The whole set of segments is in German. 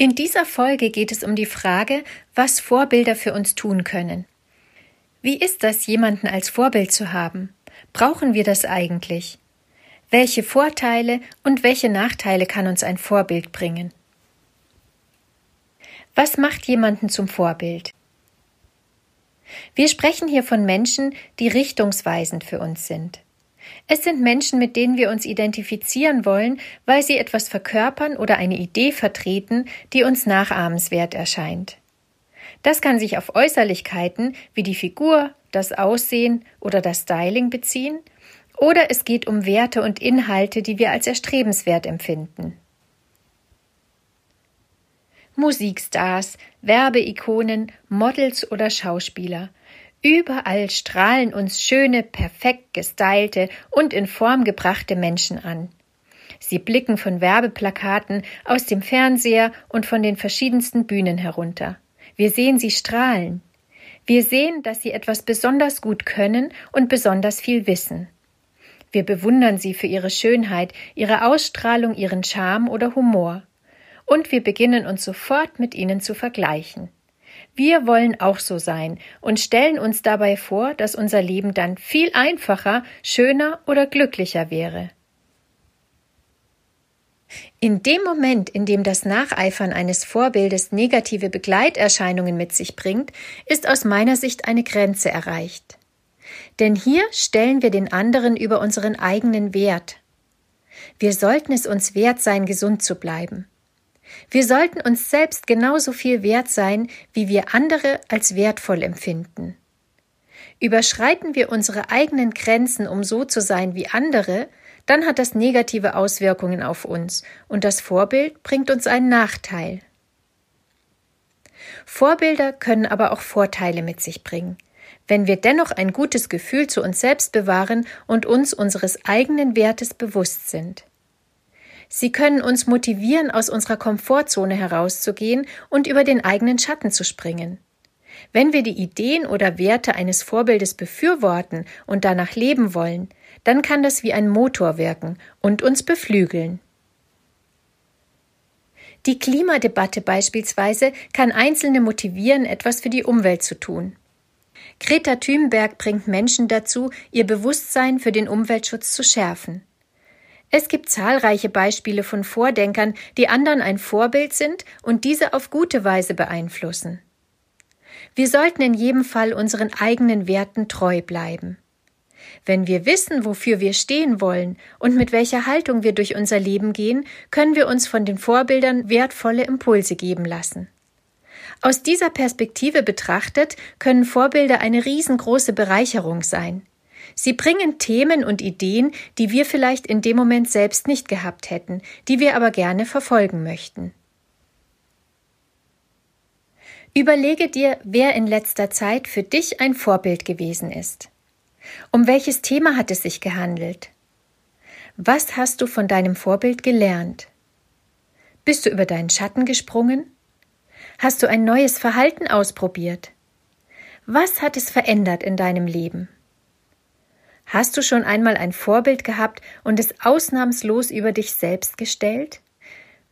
In dieser Folge geht es um die Frage, was Vorbilder für uns tun können. Wie ist das, jemanden als Vorbild zu haben? Brauchen wir das eigentlich? Welche Vorteile und welche Nachteile kann uns ein Vorbild bringen? Was macht jemanden zum Vorbild? Wir sprechen hier von Menschen, die richtungsweisend für uns sind. Es sind Menschen, mit denen wir uns identifizieren wollen, weil sie etwas verkörpern oder eine Idee vertreten, die uns nachahmenswert erscheint. Das kann sich auf Äußerlichkeiten wie die Figur, das Aussehen oder das Styling beziehen, oder es geht um Werte und Inhalte, die wir als erstrebenswert empfinden. Musikstars, Werbeikonen, Models oder Schauspieler Überall strahlen uns schöne, perfekt gestylte und in Form gebrachte Menschen an. Sie blicken von Werbeplakaten, aus dem Fernseher und von den verschiedensten Bühnen herunter. Wir sehen sie strahlen. Wir sehen, dass sie etwas besonders gut können und besonders viel wissen. Wir bewundern sie für ihre Schönheit, ihre Ausstrahlung, ihren Charme oder Humor. Und wir beginnen uns sofort mit ihnen zu vergleichen. Wir wollen auch so sein und stellen uns dabei vor, dass unser Leben dann viel einfacher, schöner oder glücklicher wäre. In dem Moment, in dem das Nacheifern eines Vorbildes negative Begleiterscheinungen mit sich bringt, ist aus meiner Sicht eine Grenze erreicht. Denn hier stellen wir den anderen über unseren eigenen Wert. Wir sollten es uns wert sein, gesund zu bleiben. Wir sollten uns selbst genauso viel wert sein, wie wir andere als wertvoll empfinden. Überschreiten wir unsere eigenen Grenzen, um so zu sein wie andere, dann hat das negative Auswirkungen auf uns und das Vorbild bringt uns einen Nachteil. Vorbilder können aber auch Vorteile mit sich bringen. Wenn wir dennoch ein gutes Gefühl zu uns selbst bewahren und uns unseres eigenen Wertes bewusst sind. Sie können uns motivieren, aus unserer Komfortzone herauszugehen und über den eigenen Schatten zu springen. Wenn wir die Ideen oder Werte eines Vorbildes befürworten und danach leben wollen, dann kann das wie ein Motor wirken und uns beflügeln. Die Klimadebatte beispielsweise kann Einzelne motivieren, etwas für die Umwelt zu tun. Greta Thunberg bringt Menschen dazu, ihr Bewusstsein für den Umweltschutz zu schärfen. Es gibt zahlreiche Beispiele von Vordenkern, die anderen ein Vorbild sind und diese auf gute Weise beeinflussen. Wir sollten in jedem Fall unseren eigenen Werten treu bleiben. Wenn wir wissen, wofür wir stehen wollen und mit welcher Haltung wir durch unser Leben gehen, können wir uns von den Vorbildern wertvolle Impulse geben lassen. Aus dieser Perspektive betrachtet können Vorbilder eine riesengroße Bereicherung sein. Sie bringen Themen und Ideen, die wir vielleicht in dem Moment selbst nicht gehabt hätten, die wir aber gerne verfolgen möchten. Überlege dir, wer in letzter Zeit für dich ein Vorbild gewesen ist. Um welches Thema hat es sich gehandelt? Was hast du von deinem Vorbild gelernt? Bist du über deinen Schatten gesprungen? Hast du ein neues Verhalten ausprobiert? Was hat es verändert in deinem Leben? Hast du schon einmal ein Vorbild gehabt und es ausnahmslos über dich selbst gestellt?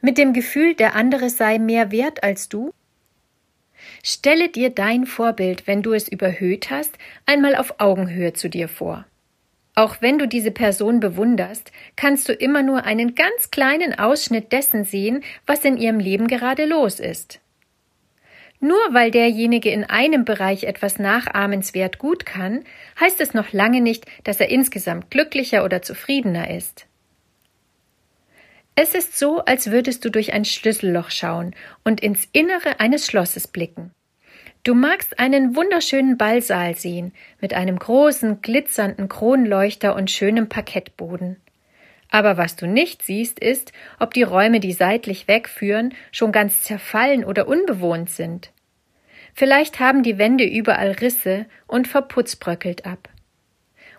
Mit dem Gefühl, der andere sei mehr wert als du? Stelle dir dein Vorbild, wenn du es überhöht hast, einmal auf Augenhöhe zu dir vor. Auch wenn du diese Person bewunderst, kannst du immer nur einen ganz kleinen Ausschnitt dessen sehen, was in ihrem Leben gerade los ist. Nur weil derjenige in einem Bereich etwas nachahmenswert gut kann, heißt es noch lange nicht, dass er insgesamt glücklicher oder zufriedener ist. Es ist so, als würdest du durch ein Schlüsselloch schauen und ins Innere eines Schlosses blicken. Du magst einen wunderschönen Ballsaal sehen, mit einem großen, glitzernden Kronleuchter und schönem Parkettboden. Aber was du nicht siehst, ist, ob die Räume, die seitlich wegführen, schon ganz zerfallen oder unbewohnt sind. Vielleicht haben die Wände überall Risse und Verputz bröckelt ab.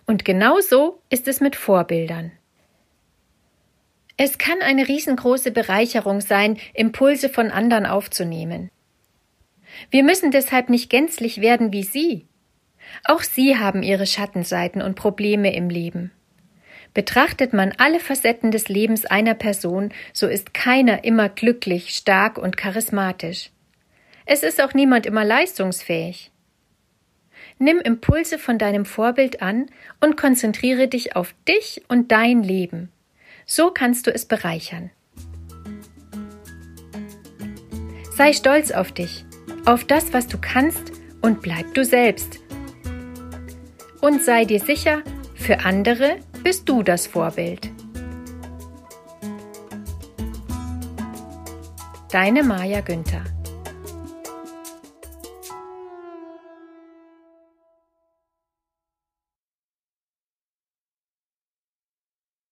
Und genau so ist es mit Vorbildern. Es kann eine riesengroße Bereicherung sein, Impulse von anderen aufzunehmen. Wir müssen deshalb nicht gänzlich werden wie Sie. Auch Sie haben Ihre Schattenseiten und Probleme im Leben. Betrachtet man alle Facetten des Lebens einer Person, so ist keiner immer glücklich, stark und charismatisch. Es ist auch niemand immer leistungsfähig. Nimm Impulse von deinem Vorbild an und konzentriere dich auf dich und dein Leben. So kannst du es bereichern. Sei stolz auf dich, auf das, was du kannst und bleib du selbst. Und sei dir sicher, für andere bist du das Vorbild. Deine Maja Günther